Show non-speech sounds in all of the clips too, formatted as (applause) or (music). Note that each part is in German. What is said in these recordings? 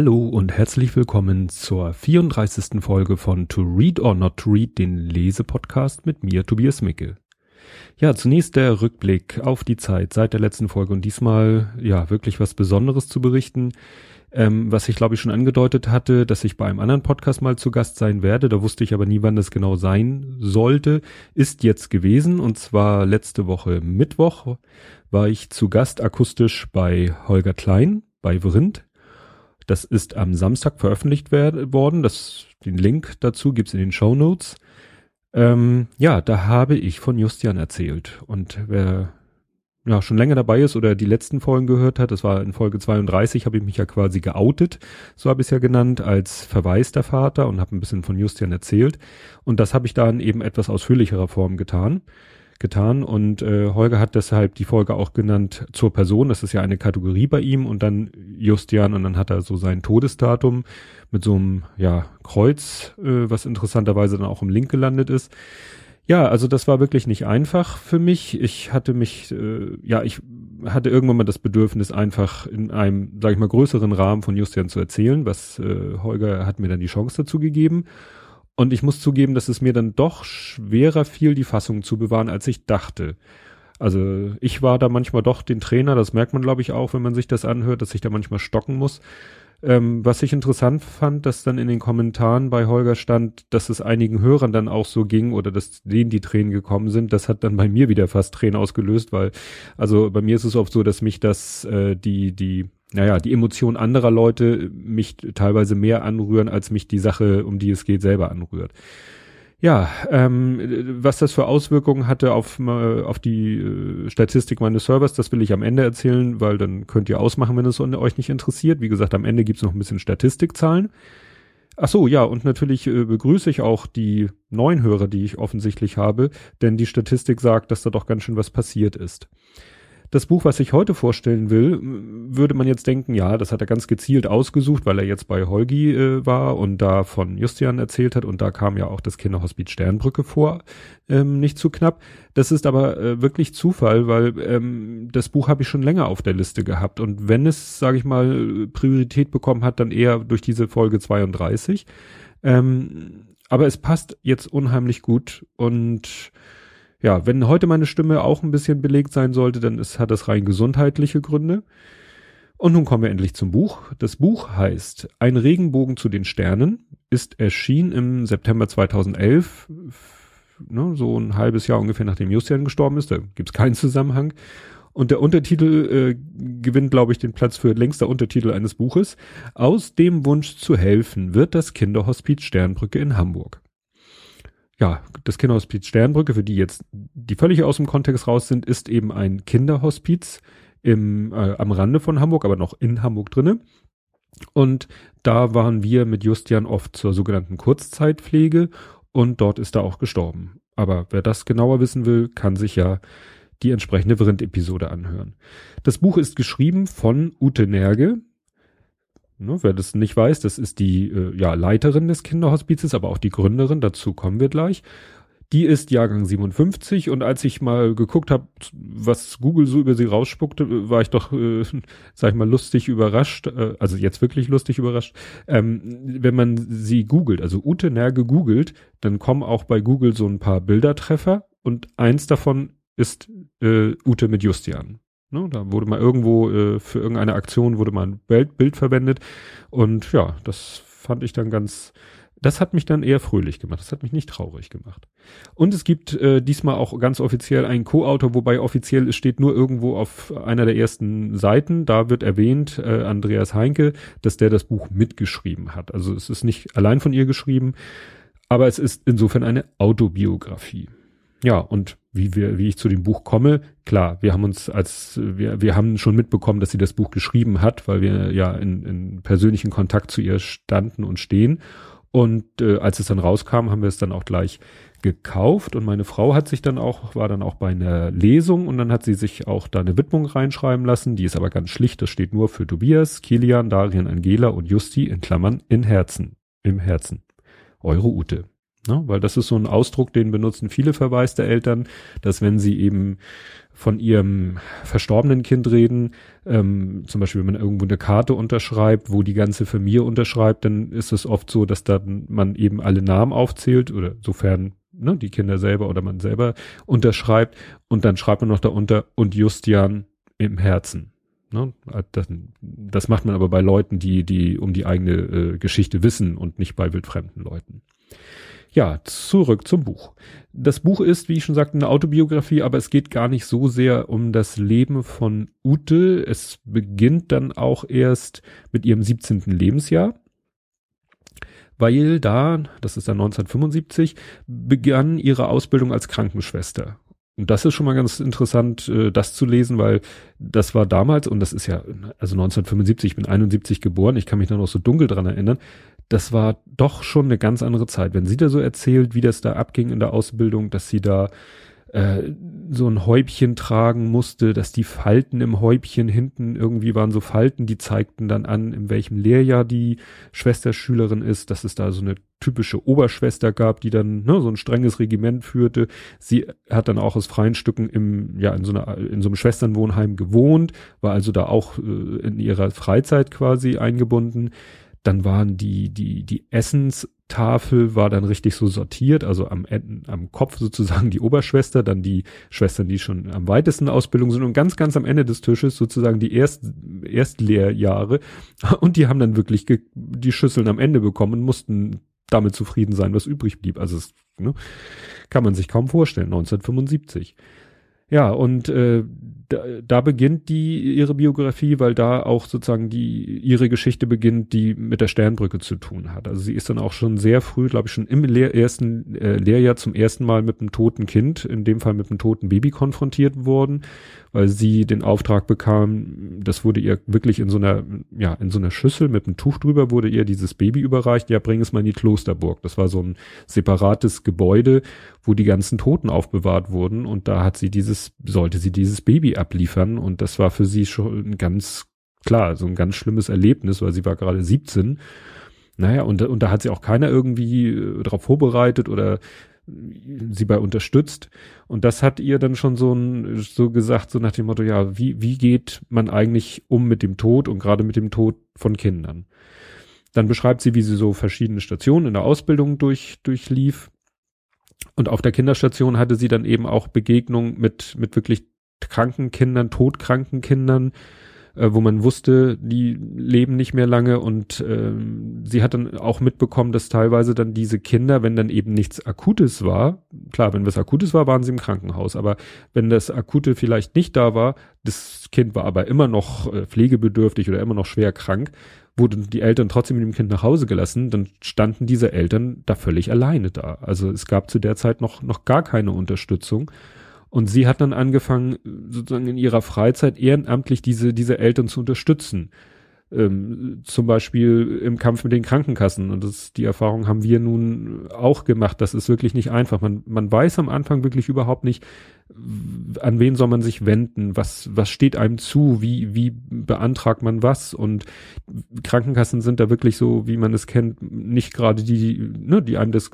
Hallo und herzlich willkommen zur 34. Folge von To Read or Not to Read, den Lesepodcast mit mir, Tobias Micke. Ja, zunächst der Rückblick auf die Zeit seit der letzten Folge und diesmal, ja, wirklich was Besonderes zu berichten. Ähm, was ich glaube ich schon angedeutet hatte, dass ich bei einem anderen Podcast mal zu Gast sein werde, da wusste ich aber nie, wann das genau sein sollte, ist jetzt gewesen und zwar letzte Woche Mittwoch war ich zu Gast akustisch bei Holger Klein bei Vrindt das ist am Samstag veröffentlicht worden. Das, den Link dazu gibt's in den Show Notes. Ähm, ja, da habe ich von Justian erzählt. Und wer ja, schon länger dabei ist oder die letzten Folgen gehört hat, das war in Folge 32, habe ich mich ja quasi geoutet, so habe ich es ja genannt, als verwaister Vater und habe ein bisschen von Justian erzählt. Und das habe ich dann eben etwas ausführlicherer Form getan getan und äh, Holger hat deshalb die Folge auch genannt zur Person. Das ist ja eine Kategorie bei ihm und dann Justian und dann hat er so sein Todesdatum mit so einem ja Kreuz, äh, was interessanterweise dann auch im Link gelandet ist. Ja, also das war wirklich nicht einfach für mich. Ich hatte mich, äh, ja, ich hatte irgendwann mal das Bedürfnis, einfach in einem, sag ich mal, größeren Rahmen von Justian zu erzählen, was äh, Holger hat mir dann die Chance dazu gegeben. Und ich muss zugeben, dass es mir dann doch schwerer fiel, die Fassung zu bewahren, als ich dachte. Also ich war da manchmal doch den Trainer, das merkt man glaube ich auch, wenn man sich das anhört, dass ich da manchmal stocken muss. Ähm, was ich interessant fand, dass dann in den Kommentaren bei Holger stand, dass es einigen Hörern dann auch so ging oder dass denen die Tränen gekommen sind. Das hat dann bei mir wieder fast Tränen ausgelöst, weil also bei mir ist es oft so, dass mich das äh, die die naja, die Emotionen anderer Leute mich teilweise mehr anrühren, als mich die Sache, um die es geht, selber anrührt. Ja, ähm, was das für Auswirkungen hatte auf, auf die äh, Statistik meines Servers, das will ich am Ende erzählen, weil dann könnt ihr ausmachen, wenn es euch nicht interessiert. Wie gesagt, am Ende gibt's noch ein bisschen Statistikzahlen. Ach so, ja, und natürlich äh, begrüße ich auch die neuen Hörer, die ich offensichtlich habe, denn die Statistik sagt, dass da doch ganz schön was passiert ist. Das Buch, was ich heute vorstellen will, würde man jetzt denken, ja, das hat er ganz gezielt ausgesucht, weil er jetzt bei Holgi äh, war und da von Justian erzählt hat und da kam ja auch das Kinderhospiz Sternbrücke vor, ähm, nicht zu knapp. Das ist aber äh, wirklich Zufall, weil ähm, das Buch habe ich schon länger auf der Liste gehabt und wenn es, sage ich mal, Priorität bekommen hat, dann eher durch diese Folge 32. Ähm, aber es passt jetzt unheimlich gut und ja, wenn heute meine Stimme auch ein bisschen belegt sein sollte, dann ist, hat das rein gesundheitliche Gründe. Und nun kommen wir endlich zum Buch. Das Buch heißt Ein Regenbogen zu den Sternen, ist erschienen im September 2011, ne, so ein halbes Jahr ungefähr nachdem Justian gestorben ist, da gibt's keinen Zusammenhang. Und der Untertitel äh, gewinnt, glaube ich, den Platz für längster Untertitel eines Buches. Aus dem Wunsch zu helfen wird das Kinderhospiz Sternbrücke in Hamburg ja, das Kinderhospiz Sternbrücke, für die jetzt, die völlig aus dem Kontext raus sind, ist eben ein Kinderhospiz im, äh, am Rande von Hamburg, aber noch in Hamburg drinne. Und da waren wir mit Justian oft zur sogenannten Kurzzeitpflege und dort ist er auch gestorben. Aber wer das genauer wissen will, kann sich ja die entsprechende Vrind-Episode anhören. Das Buch ist geschrieben von Ute Nerge, Ne, wer das nicht weiß, das ist die äh, ja, Leiterin des Kinderhospizes, aber auch die Gründerin, dazu kommen wir gleich. Die ist Jahrgang 57 und als ich mal geguckt habe, was Google so über sie rausspuckte, war ich doch, äh, (laughs) sag ich mal, lustig überrascht, äh, also jetzt wirklich lustig überrascht. Ähm, wenn man sie googelt, also Ute Nerge googelt, dann kommen auch bei Google so ein paar Bildertreffer und eins davon ist äh, Ute mit Justian. Ne, da wurde mal irgendwo äh, für irgendeine Aktion wurde mal ein Bild, Bild verwendet und ja, das fand ich dann ganz, das hat mich dann eher fröhlich gemacht. Das hat mich nicht traurig gemacht. Und es gibt äh, diesmal auch ganz offiziell einen Co-Autor, wobei offiziell es steht nur irgendwo auf einer der ersten Seiten. Da wird erwähnt, äh, Andreas Heinke, dass der das Buch mitgeschrieben hat. Also es ist nicht allein von ihr geschrieben, aber es ist insofern eine Autobiografie. Ja, und wie wir, wie ich zu dem Buch komme, klar, wir haben uns als, wir, wir haben schon mitbekommen, dass sie das Buch geschrieben hat, weil wir ja in, in persönlichen Kontakt zu ihr standen und stehen. Und äh, als es dann rauskam, haben wir es dann auch gleich gekauft und meine Frau hat sich dann auch, war dann auch bei einer Lesung und dann hat sie sich auch da eine Widmung reinschreiben lassen, die ist aber ganz schlicht, das steht nur für Tobias, Kilian, Darien, Angela und Justi in Klammern in Herzen, im Herzen. Eure Ute. Ne? Weil das ist so ein Ausdruck, den benutzen viele verwaiste Eltern, dass wenn sie eben von ihrem verstorbenen Kind reden, ähm, zum Beispiel wenn man irgendwo eine Karte unterschreibt, wo die ganze Familie unterschreibt, dann ist es oft so, dass dann man eben alle Namen aufzählt oder sofern ne, die Kinder selber oder man selber unterschreibt und dann schreibt man noch darunter und Justian im Herzen. Ne? Das, das macht man aber bei Leuten, die, die um die eigene äh, Geschichte wissen und nicht bei wildfremden Leuten. Ja, zurück zum Buch. Das Buch ist, wie ich schon sagte, eine Autobiografie, aber es geht gar nicht so sehr um das Leben von Ute. Es beginnt dann auch erst mit ihrem 17. Lebensjahr weil da, das ist dann 1975, begann ihre Ausbildung als Krankenschwester. Und das ist schon mal ganz interessant, äh, das zu lesen, weil das war damals, und das ist ja, also 1975, ich bin 71 geboren, ich kann mich da noch so dunkel dran erinnern, das war doch schon eine ganz andere Zeit. Wenn sie da so erzählt, wie das da abging in der Ausbildung, dass sie da äh, so ein Häubchen tragen musste, dass die Falten im Häubchen hinten irgendwie waren so Falten, die zeigten dann an, in welchem Lehrjahr die Schwesterschülerin ist, dass es da so eine typische Oberschwester gab, die dann ne, so ein strenges Regiment führte. Sie hat dann auch aus freien Stücken im ja in so einer in so einem Schwesternwohnheim gewohnt, war also da auch äh, in ihrer Freizeit quasi eingebunden. Dann waren die die die Essens Tafel war dann richtig so sortiert, also am, am Kopf sozusagen die Oberschwester, dann die Schwestern, die schon am weitesten Ausbildung sind und ganz, ganz am Ende des Tisches sozusagen die Erst, Erstlehrjahre (laughs) und die haben dann wirklich die Schüsseln am Ende bekommen und mussten damit zufrieden sein, was übrig blieb. Also es ne, kann man sich kaum vorstellen, 1975. Ja, und äh, da, da beginnt die ihre Biografie, weil da auch sozusagen die ihre Geschichte beginnt, die mit der Sternbrücke zu tun hat. Also sie ist dann auch schon sehr früh, glaube ich, schon im Lehr ersten äh, Lehrjahr zum ersten Mal mit einem toten Kind, in dem Fall mit einem toten Baby konfrontiert worden, weil sie den Auftrag bekam, das wurde ihr wirklich in so einer ja in so einer Schüssel mit einem Tuch drüber wurde ihr dieses Baby überreicht. Ja, bring es mal in die Klosterburg. Das war so ein separates Gebäude, wo die ganzen Toten aufbewahrt wurden und da hat sie dieses sollte sie dieses Baby abliefern und das war für sie schon ganz klar, so ein ganz schlimmes Erlebnis, weil sie war gerade 17. Naja, und, und da hat sie auch keiner irgendwie äh, darauf vorbereitet oder sie bei unterstützt. Und das hat ihr dann schon so ein, so gesagt, so nach dem Motto, ja, wie, wie geht man eigentlich um mit dem Tod und gerade mit dem Tod von Kindern? Dann beschreibt sie, wie sie so verschiedene Stationen in der Ausbildung durch, durchlief. Und auf der Kinderstation hatte sie dann eben auch Begegnung mit, mit wirklich kranken Kindern, todkranken Kindern, äh, wo man wusste, die leben nicht mehr lange und äh, sie hat dann auch mitbekommen, dass teilweise dann diese Kinder, wenn dann eben nichts Akutes war, klar, wenn was Akutes war, waren sie im Krankenhaus, aber wenn das Akute vielleicht nicht da war, das Kind war aber immer noch äh, pflegebedürftig oder immer noch schwer krank, wurden die Eltern trotzdem mit dem Kind nach Hause gelassen, dann standen diese Eltern da völlig alleine da. Also es gab zu der Zeit noch, noch gar keine Unterstützung. Und sie hat dann angefangen, sozusagen in ihrer Freizeit ehrenamtlich diese, diese Eltern zu unterstützen. Ähm, zum Beispiel im Kampf mit den Krankenkassen. Und das, die Erfahrung haben wir nun auch gemacht. Das ist wirklich nicht einfach. Man, man weiß am Anfang wirklich überhaupt nicht, an wen soll man sich wenden, was, was steht einem zu, wie, wie beantragt man was und Krankenkassen sind da wirklich so, wie man es kennt, nicht gerade die, ne, die einem das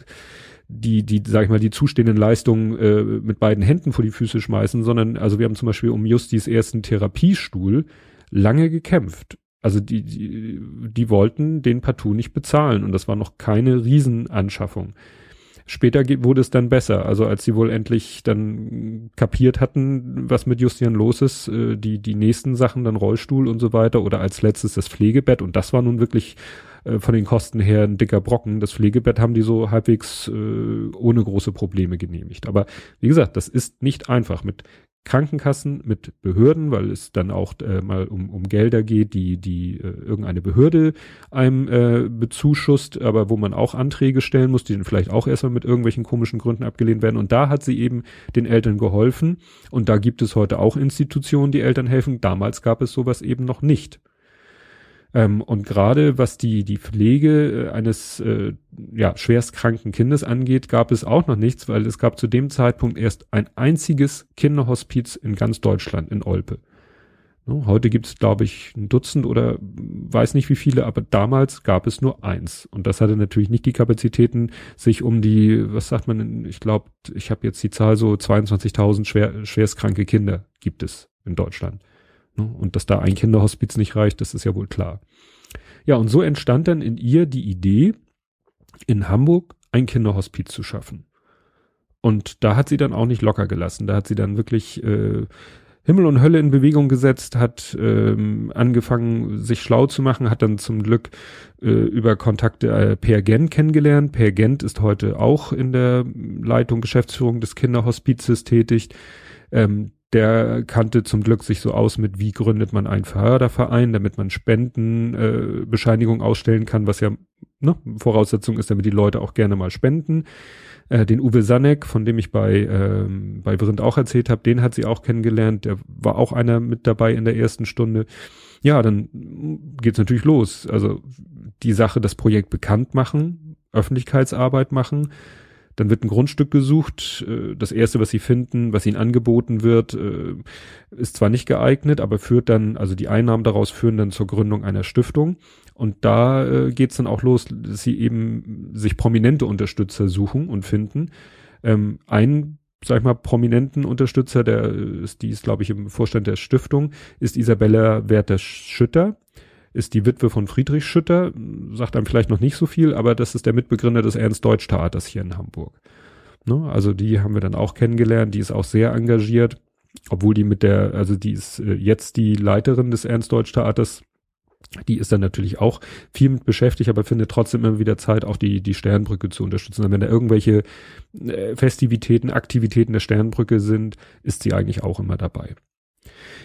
die, die, sag ich mal, die zustehenden Leistungen äh, mit beiden Händen vor die Füße schmeißen, sondern, also wir haben zum Beispiel um Justis ersten Therapiestuhl lange gekämpft. Also die, die, die wollten den partout nicht bezahlen und das war noch keine Riesenanschaffung. Später wurde es dann besser, also als sie wohl endlich dann kapiert hatten, was mit Justian los ist, äh, die, die nächsten Sachen, dann Rollstuhl und so weiter oder als letztes das Pflegebett und das war nun wirklich äh, von den Kosten her ein dicker Brocken. Das Pflegebett haben die so halbwegs äh, ohne große Probleme genehmigt. Aber wie gesagt, das ist nicht einfach mit Krankenkassen, mit Behörden, weil es dann auch äh, mal um, um Gelder geht, die die äh, irgendeine Behörde einem äh, bezuschusst, aber wo man auch Anträge stellen muss, die dann vielleicht auch erstmal mit irgendwelchen komischen Gründen abgelehnt werden. Und da hat sie eben den Eltern geholfen. Und da gibt es heute auch Institutionen, die Eltern helfen. Damals gab es sowas eben noch nicht. Ähm, und gerade was die, die Pflege äh, eines äh, ja, schwerstkranken Kindes angeht, gab es auch noch nichts, weil es gab zu dem Zeitpunkt erst ein einziges Kinderhospiz in ganz Deutschland, in Olpe. Ne, heute gibt es, glaube ich, ein Dutzend oder weiß nicht wie viele, aber damals gab es nur eins. Und das hatte natürlich nicht die Kapazitäten, sich um die, was sagt man, ich glaube, ich habe jetzt die Zahl so 22.000 schwer, schwerstkranke Kinder gibt es in Deutschland. Ne, und dass da ein Kinderhospiz nicht reicht, das ist ja wohl klar. Ja, und so entstand dann in ihr die Idee, in Hamburg ein Kinderhospiz zu schaffen. Und da hat sie dann auch nicht locker gelassen. Da hat sie dann wirklich äh, Himmel und Hölle in Bewegung gesetzt, hat ähm, angefangen, sich schlau zu machen, hat dann zum Glück äh, über Kontakte äh, Per Gent kennengelernt. Per Gent ist heute auch in der Leitung, Geschäftsführung des Kinderhospizes tätig. Ähm, der kannte zum Glück sich so aus mit, wie gründet man einen Förderverein, damit man Spendenbescheinigung äh, ausstellen kann, was ja ne, Voraussetzung ist, damit die Leute auch gerne mal spenden. Äh, den Uwe Sanek, von dem ich bei, ähm, bei Brind auch erzählt habe, den hat sie auch kennengelernt. Der war auch einer mit dabei in der ersten Stunde. Ja, dann geht's natürlich los. Also die Sache, das Projekt bekannt machen, Öffentlichkeitsarbeit machen. Dann wird ein Grundstück gesucht. Äh, das erste, was sie finden, was ihnen angeboten wird, äh, ist zwar nicht geeignet, aber führt dann, also die Einnahmen daraus führen dann zur Gründung einer Stiftung. Und da äh, geht's dann auch los, dass sie eben sich prominente Unterstützer suchen und finden. Ähm, ein, sag ich mal, prominenten Unterstützer, der ist, die ist, glaube ich, im Vorstand der Stiftung, ist Isabella Werther-Schütter, ist die Witwe von Friedrich Schütter, sagt einem vielleicht noch nicht so viel, aber das ist der Mitbegründer des Ernst-Deutsch-Theaters hier in Hamburg. Ne? Also die haben wir dann auch kennengelernt, die ist auch sehr engagiert, obwohl die mit der, also die ist äh, jetzt die Leiterin des Ernst-Deutsch-Theaters die ist dann natürlich auch viel mit beschäftigt, aber findet trotzdem immer wieder Zeit, auch die, die Sternbrücke zu unterstützen. Und wenn da irgendwelche äh, Festivitäten, Aktivitäten der Sternbrücke sind, ist sie eigentlich auch immer dabei.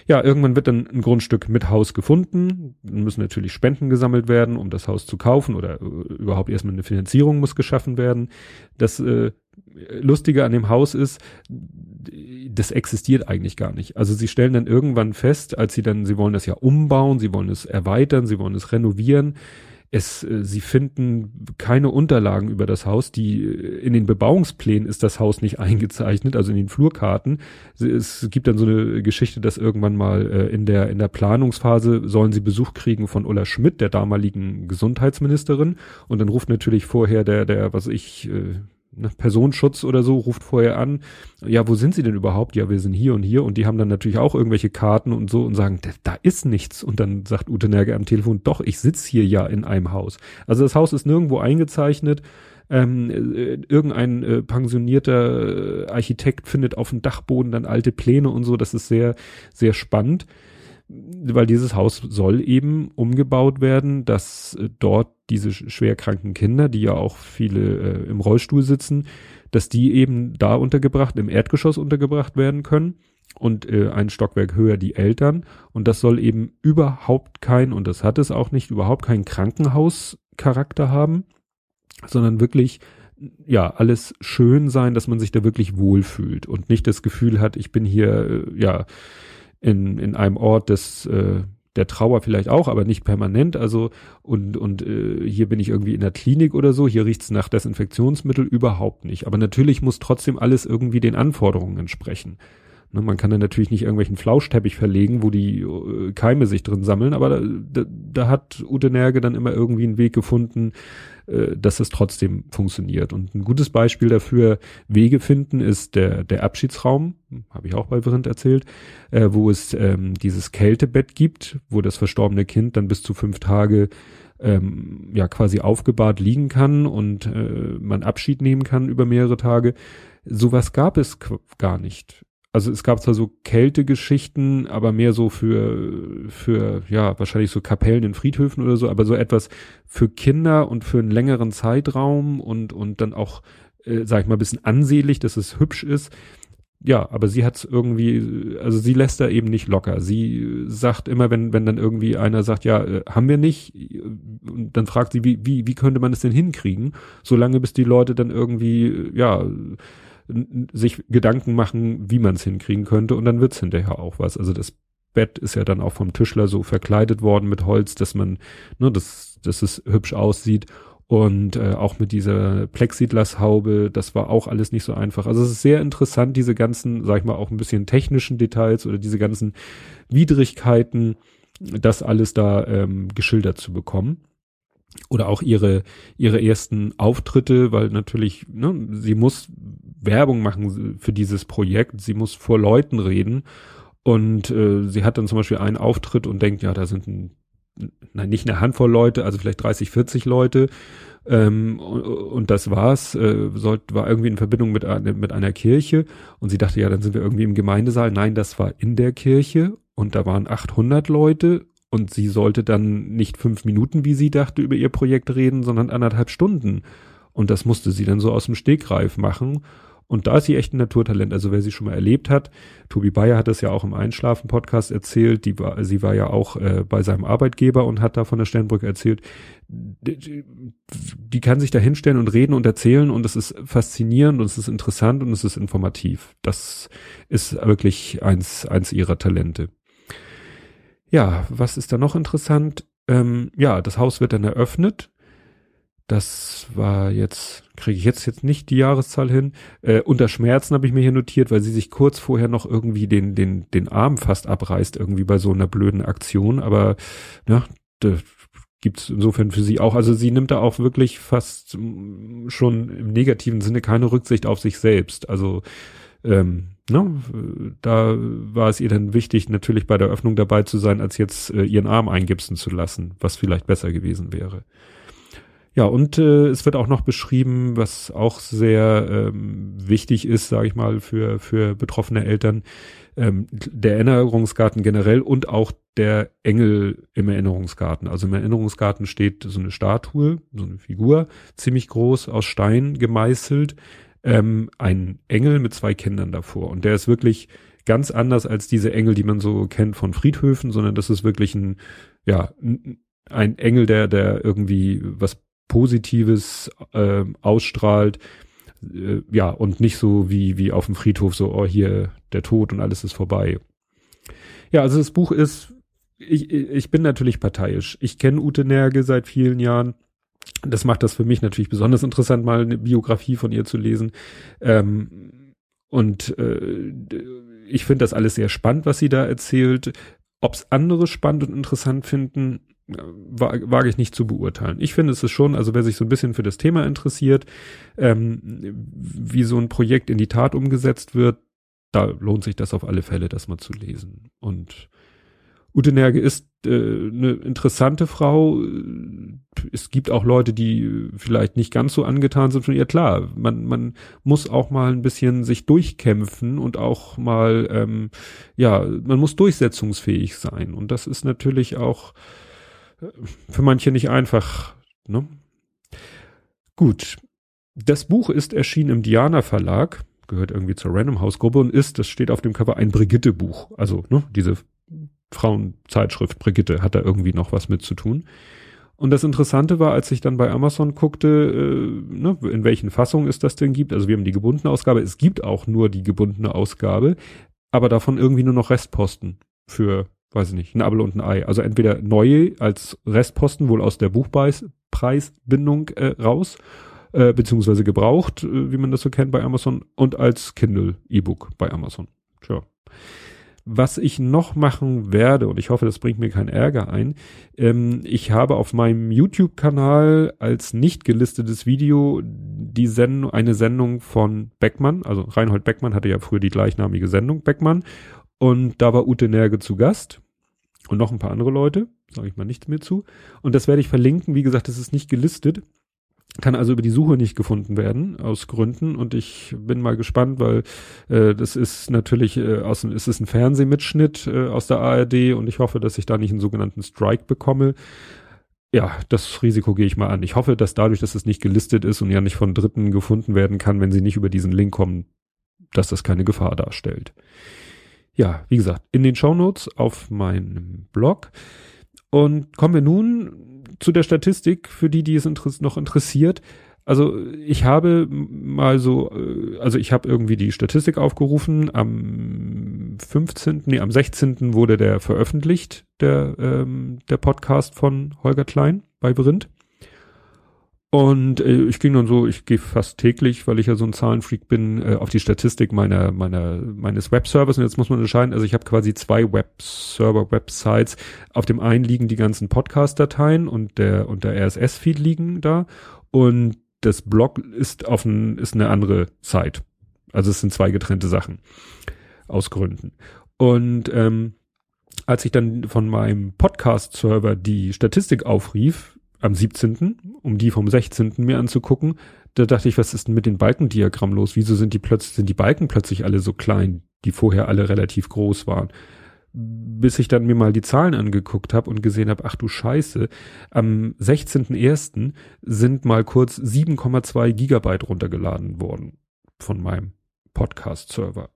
Ja, irgendwann wird dann ein Grundstück mit Haus gefunden. Dann müssen natürlich Spenden gesammelt werden, um das Haus zu kaufen oder äh, überhaupt erstmal eine Finanzierung muss geschaffen werden. Das äh, Lustige an dem Haus ist, das existiert eigentlich gar nicht. Also sie stellen dann irgendwann fest, als sie dann, sie wollen das ja umbauen, sie wollen es erweitern, sie wollen es renovieren. Es, äh, sie finden keine Unterlagen über das Haus. Die äh, in den Bebauungsplänen ist das Haus nicht (laughs) eingezeichnet, also in den Flurkarten. Es gibt dann so eine Geschichte, dass irgendwann mal äh, in der in der Planungsphase sollen sie Besuch kriegen von Ulla Schmidt, der damaligen Gesundheitsministerin, und dann ruft natürlich vorher der der was ich äh, ne, Personenschutz oder so, ruft vorher an, ja, wo sind sie denn überhaupt? Ja, wir sind hier und hier und die haben dann natürlich auch irgendwelche Karten und so und sagen, da ist nichts. Und dann sagt Ute Nerge am Telefon, doch, ich sitze hier ja in einem Haus. Also das Haus ist nirgendwo eingezeichnet. Ähm, äh, irgendein äh, pensionierter äh, Architekt findet auf dem Dachboden dann alte Pläne und so. Das ist sehr, sehr spannend weil dieses Haus soll eben umgebaut werden, dass äh, dort diese schwerkranken Kinder, die ja auch viele äh, im Rollstuhl sitzen, dass die eben da untergebracht, im Erdgeschoss untergebracht werden können und äh, ein Stockwerk höher die Eltern. Und das soll eben überhaupt kein, und das hat es auch nicht, überhaupt keinen Krankenhauscharakter haben, sondern wirklich ja, alles schön sein, dass man sich da wirklich wohlfühlt und nicht das Gefühl hat, ich bin hier, äh, ja, in, in einem Ort des, äh, der Trauer vielleicht auch, aber nicht permanent. Also und und äh, hier bin ich irgendwie in der Klinik oder so. Hier riecht's nach Desinfektionsmittel überhaupt nicht. Aber natürlich muss trotzdem alles irgendwie den Anforderungen entsprechen. Ne, man kann dann natürlich nicht irgendwelchen Flauschteppich verlegen, wo die äh, Keime sich drin sammeln, aber da, da, da hat Ute Nerge dann immer irgendwie einen Weg gefunden, äh, dass es trotzdem funktioniert. Und ein gutes Beispiel dafür, Wege finden, ist der, der Abschiedsraum, habe ich auch bei Vrind erzählt, äh, wo es ähm, dieses Kältebett gibt, wo das verstorbene Kind dann bis zu fünf Tage ähm, ja quasi aufgebahrt liegen kann und äh, man Abschied nehmen kann über mehrere Tage. Sowas gab es gar nicht also es gab zwar so Kältegeschichten, aber mehr so für, für, ja, wahrscheinlich so Kapellen in Friedhöfen oder so, aber so etwas für Kinder und für einen längeren Zeitraum und, und dann auch, äh, sag ich mal, ein bisschen ansehlich, dass es hübsch ist. Ja, aber sie hat's irgendwie, also sie lässt da eben nicht locker. Sie sagt immer, wenn, wenn dann irgendwie einer sagt, ja, äh, haben wir nicht, und dann fragt sie, wie, wie, wie könnte man es denn hinkriegen? Solange bis die Leute dann irgendwie, ja, sich Gedanken machen, wie man es hinkriegen könnte und dann wird's hinterher auch was. Also das Bett ist ja dann auch vom Tischler so verkleidet worden mit Holz, dass man, ne, dass, dass es hübsch aussieht und äh, auch mit dieser Plexiglashaube, das war auch alles nicht so einfach. Also es ist sehr interessant, diese ganzen, sag ich mal, auch ein bisschen technischen Details oder diese ganzen Widrigkeiten, das alles da ähm, geschildert zu bekommen. Oder auch ihre, ihre ersten Auftritte, weil natürlich, ne, sie muss Werbung machen für dieses Projekt, sie muss vor Leuten reden und äh, sie hat dann zum Beispiel einen Auftritt und denkt, ja, da sind ein nein, nicht eine Handvoll Leute, also vielleicht 30, 40 Leute. Ähm, und, und das war's, äh, sollte, war irgendwie in Verbindung mit, mit einer Kirche. Und sie dachte, ja, dann sind wir irgendwie im Gemeindesaal. Nein, das war in der Kirche und da waren 800 Leute und sie sollte dann nicht fünf Minuten, wie sie dachte, über ihr Projekt reden, sondern anderthalb Stunden. Und das musste sie dann so aus dem Stegreif machen. Und da ist sie echt ein Naturtalent. Also wer sie schon mal erlebt hat, Tobi Bayer hat das ja auch im Einschlafen-Podcast erzählt, die war, sie war ja auch äh, bei seinem Arbeitgeber und hat da von der Sternbrücke erzählt, die, die kann sich da hinstellen und reden und erzählen und es ist faszinierend und es ist interessant und es ist informativ. Das ist wirklich eins, eins ihrer Talente. Ja, was ist da noch interessant? Ähm, ja, das Haus wird dann eröffnet das war jetzt, kriege ich jetzt jetzt nicht die Jahreszahl hin. Äh, unter Schmerzen habe ich mir hier notiert, weil sie sich kurz vorher noch irgendwie den, den, den Arm fast abreißt, irgendwie bei so einer blöden Aktion. Aber ja, gibt's insofern für sie auch. Also sie nimmt da auch wirklich fast mm, schon im negativen Sinne keine Rücksicht auf sich selbst. Also ähm, ne, da war es ihr dann wichtig, natürlich bei der Öffnung dabei zu sein, als jetzt äh, ihren Arm eingipsen zu lassen, was vielleicht besser gewesen wäre. Ja, und äh, es wird auch noch beschrieben, was auch sehr ähm, wichtig ist, sage ich mal, für, für betroffene Eltern, ähm, der Erinnerungsgarten generell und auch der Engel im Erinnerungsgarten. Also im Erinnerungsgarten steht so eine Statue, so eine Figur, ziemlich groß, aus Stein gemeißelt, ähm, ein Engel mit zwei Kindern davor. Und der ist wirklich ganz anders als diese Engel, die man so kennt von Friedhöfen, sondern das ist wirklich ein, ja, ein Engel, der, der irgendwie was Positives äh, ausstrahlt. Äh, ja, und nicht so wie, wie auf dem Friedhof, so, oh, hier der Tod und alles ist vorbei. Ja, also das Buch ist, ich, ich bin natürlich parteiisch. Ich kenne Ute Nerge seit vielen Jahren. Das macht das für mich natürlich besonders interessant, mal eine Biografie von ihr zu lesen. Ähm, und äh, ich finde das alles sehr spannend, was sie da erzählt. Ob es andere spannend und interessant finden, wage ich nicht zu beurteilen. Ich finde es ist schon, also wer sich so ein bisschen für das Thema interessiert, ähm, wie so ein Projekt in die Tat umgesetzt wird, da lohnt sich das auf alle Fälle, das mal zu lesen. Und Ute Nerge ist äh, eine interessante Frau. Es gibt auch Leute, die vielleicht nicht ganz so angetan sind von ihr. Klar, man, man muss auch mal ein bisschen sich durchkämpfen und auch mal, ähm, ja, man muss durchsetzungsfähig sein. Und das ist natürlich auch für manche nicht einfach. Ne? Gut. Das Buch ist erschienen im Diana Verlag, gehört irgendwie zur Random House Gruppe und ist, das steht auf dem Cover, ein Brigitte Buch. Also, ne, diese Frauenzeitschrift Brigitte hat da irgendwie noch was mit zu tun. Und das Interessante war, als ich dann bei Amazon guckte, äh, ne, in welchen Fassungen es das denn gibt. Also wir haben die gebundene Ausgabe. Es gibt auch nur die gebundene Ausgabe, aber davon irgendwie nur noch Restposten für weiß ich nicht, ein Apfel und ein Ei. Also entweder neue als Restposten wohl aus der Buchpreisbindung äh, raus, äh, beziehungsweise gebraucht, äh, wie man das so kennt bei Amazon, und als Kindle E-Book bei Amazon. Tja. Was ich noch machen werde, und ich hoffe, das bringt mir keinen Ärger ein, ähm, ich habe auf meinem YouTube-Kanal als nicht gelistetes Video die Sendung, eine Sendung von Beckmann, also Reinhold Beckmann hatte ja früher die gleichnamige Sendung Beckmann, und da war Ute Nerge zu Gast und noch ein paar andere Leute, sage ich mal nichts mehr zu. Und das werde ich verlinken. Wie gesagt, das ist nicht gelistet, kann also über die Suche nicht gefunden werden aus Gründen. Und ich bin mal gespannt, weil äh, das ist natürlich äh, aus, es ist ein Fernsehmitschnitt äh, aus der ARD und ich hoffe, dass ich da nicht einen sogenannten Strike bekomme. Ja, das Risiko gehe ich mal an. Ich hoffe, dass dadurch, dass es nicht gelistet ist und ja nicht von Dritten gefunden werden kann, wenn sie nicht über diesen Link kommen, dass das keine Gefahr darstellt ja, wie gesagt, in den Shownotes auf meinem Blog. Und kommen wir nun zu der Statistik, für die, die es noch interessiert. Also ich habe mal so, äh, also ich habe irgendwie die Statistik aufgerufen. Am 15., nee, am 16. wurde der veröffentlicht, der, ähm, der Podcast von Holger Klein bei Brindt. Und äh, ich ging dann so, ich gehe fast täglich, weil ich ja so ein Zahlenfreak bin, äh, auf die Statistik meiner, meiner, meines Webservers. Und jetzt muss man entscheiden, also ich habe quasi zwei Webserver-Websites. Auf dem einen liegen die ganzen Podcast-Dateien und der, und der RSS-Feed liegen da. Und das Blog ist auf ein, ist eine andere Site. Also es sind zwei getrennte Sachen. Aus Gründen. Und ähm, als ich dann von meinem Podcast-Server die Statistik aufrief, am 17., um die vom 16. mir anzugucken, da dachte ich, was ist denn mit den Balkendiagrammen los? Wieso sind die plötzlich, sind die Balken plötzlich alle so klein, die vorher alle relativ groß waren? Bis ich dann mir mal die Zahlen angeguckt habe und gesehen habe, ach du Scheiße, am 16.01. sind mal kurz 7,2 Gigabyte runtergeladen worden von meinem Podcast-Server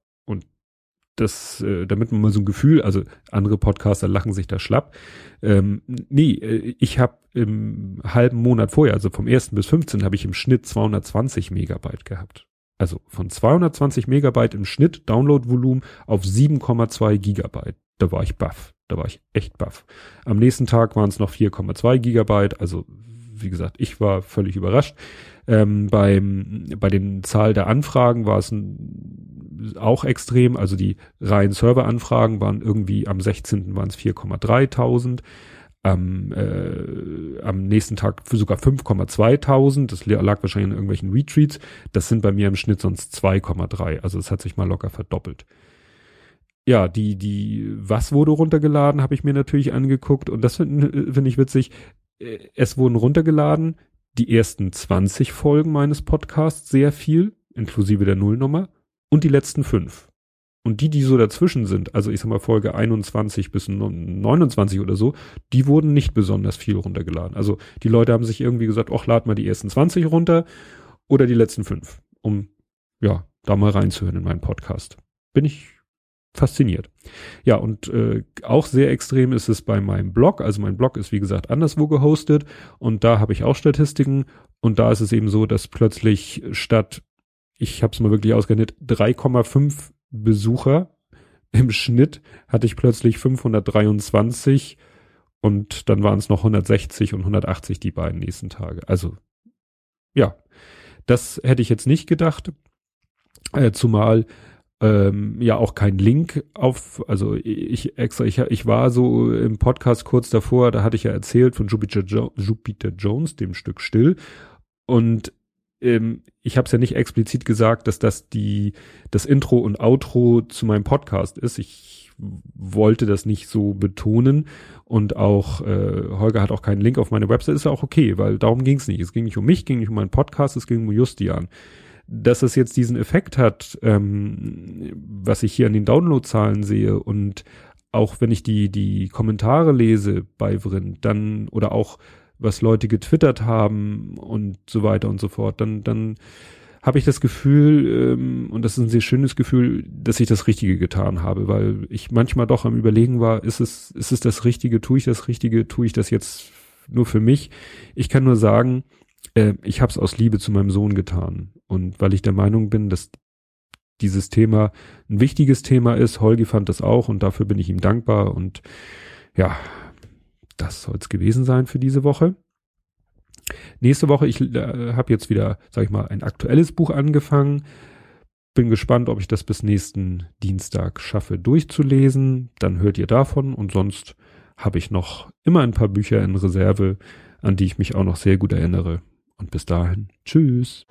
das, äh, damit man mal so ein Gefühl, also andere Podcaster lachen sich da schlapp. Ähm, nee, äh, ich habe im halben Monat vorher, also vom 1. bis 15, habe ich im Schnitt 220 Megabyte gehabt. Also von 220 Megabyte im Schnitt Downloadvolumen auf 7,2 Gigabyte. Da war ich baff. Da war ich echt baff. Am nächsten Tag waren es noch 4,2 Gigabyte. Also wie gesagt, ich war völlig überrascht. Ähm, beim, bei den Zahl der Anfragen war es ein, auch extrem. Also die reinen Serveranfragen waren irgendwie am 16. waren es 4,3 Am, äh, am nächsten Tag für sogar 5,2 Das lag wahrscheinlich in irgendwelchen Retreats. Das sind bei mir im Schnitt sonst 2,3. Also es hat sich mal locker verdoppelt ja, die, die, was wurde runtergeladen, habe ich mir natürlich angeguckt und das finde find ich witzig. Äh, es wurden runtergeladen die ersten 20 Folgen meines Podcasts sehr viel, inklusive der Nullnummer, und die letzten fünf. Und die, die so dazwischen sind, also ich sag mal Folge 21 bis 29 oder so, die wurden nicht besonders viel runtergeladen. Also die Leute haben sich irgendwie gesagt, ach, lad mal die ersten 20 runter oder die letzten fünf, um ja, da mal reinzuhören in meinen Podcast. Bin ich fasziniert. Ja, und äh, auch sehr extrem ist es bei meinem Blog. Also mein Blog ist, wie gesagt, anderswo gehostet und da habe ich auch Statistiken und da ist es eben so, dass plötzlich statt, ich habe es mal wirklich ausgerechnet, 3,5 Besucher im Schnitt hatte ich plötzlich 523 und dann waren es noch 160 und 180 die beiden nächsten Tage. Also ja, das hätte ich jetzt nicht gedacht. Äh, zumal ähm, ja auch kein Link auf, also ich extra, ich, ich war so im Podcast kurz davor, da hatte ich ja erzählt von Jupiter, jo Jupiter Jones, dem Stück Still. Und ähm, ich habe es ja nicht explizit gesagt, dass das die das Intro und Outro zu meinem Podcast ist. Ich wollte das nicht so betonen und auch äh, Holger hat auch keinen Link auf meine Website, ist ja auch okay, weil darum ging es nicht. Es ging nicht um mich, ging nicht um meinen Podcast, es ging um Justian dass es jetzt diesen Effekt hat, ähm, was ich hier an den Downloadzahlen sehe und auch wenn ich die, die Kommentare lese bei Vrind, dann, oder auch was Leute getwittert haben und so weiter und so fort, dann, dann habe ich das Gefühl, ähm, und das ist ein sehr schönes Gefühl, dass ich das Richtige getan habe, weil ich manchmal doch am Überlegen war, ist es, ist es das Richtige, tue ich das Richtige, tue ich das jetzt nur für mich? Ich kann nur sagen, äh, ich habe es aus Liebe zu meinem Sohn getan. Und weil ich der Meinung bin, dass dieses Thema ein wichtiges Thema ist, Holgi fand das auch und dafür bin ich ihm dankbar. Und ja, das soll es gewesen sein für diese Woche. Nächste Woche, ich äh, habe jetzt wieder, sag ich mal, ein aktuelles Buch angefangen. Bin gespannt, ob ich das bis nächsten Dienstag schaffe durchzulesen. Dann hört ihr davon und sonst habe ich noch immer ein paar Bücher in Reserve, an die ich mich auch noch sehr gut erinnere und bis dahin, tschüss.